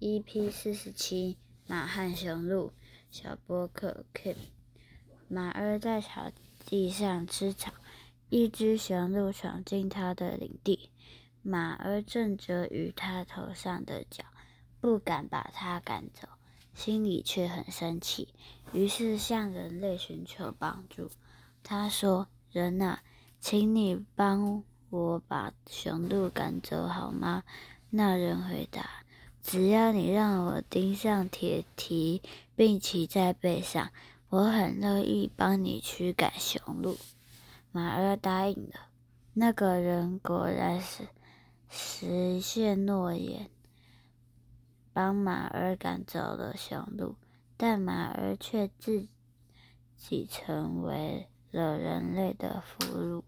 EP 四十七，马和雄鹿。小波克 Kim，马儿在草地上吃草，一只雄鹿闯进他的领地，马儿正着于他头上的角，不敢把它赶走，心里却很生气，于是向人类寻求帮助。他说：“人啊，请你帮我把雄鹿赶走好吗？”那人回答。只要你让我钉上铁蹄，并骑在背上，我很乐意帮你驱赶雄鹿。马儿答应了。那个人果然是实现诺言，帮马儿赶走了雄鹿，但马儿却自己成为了人类的俘虏。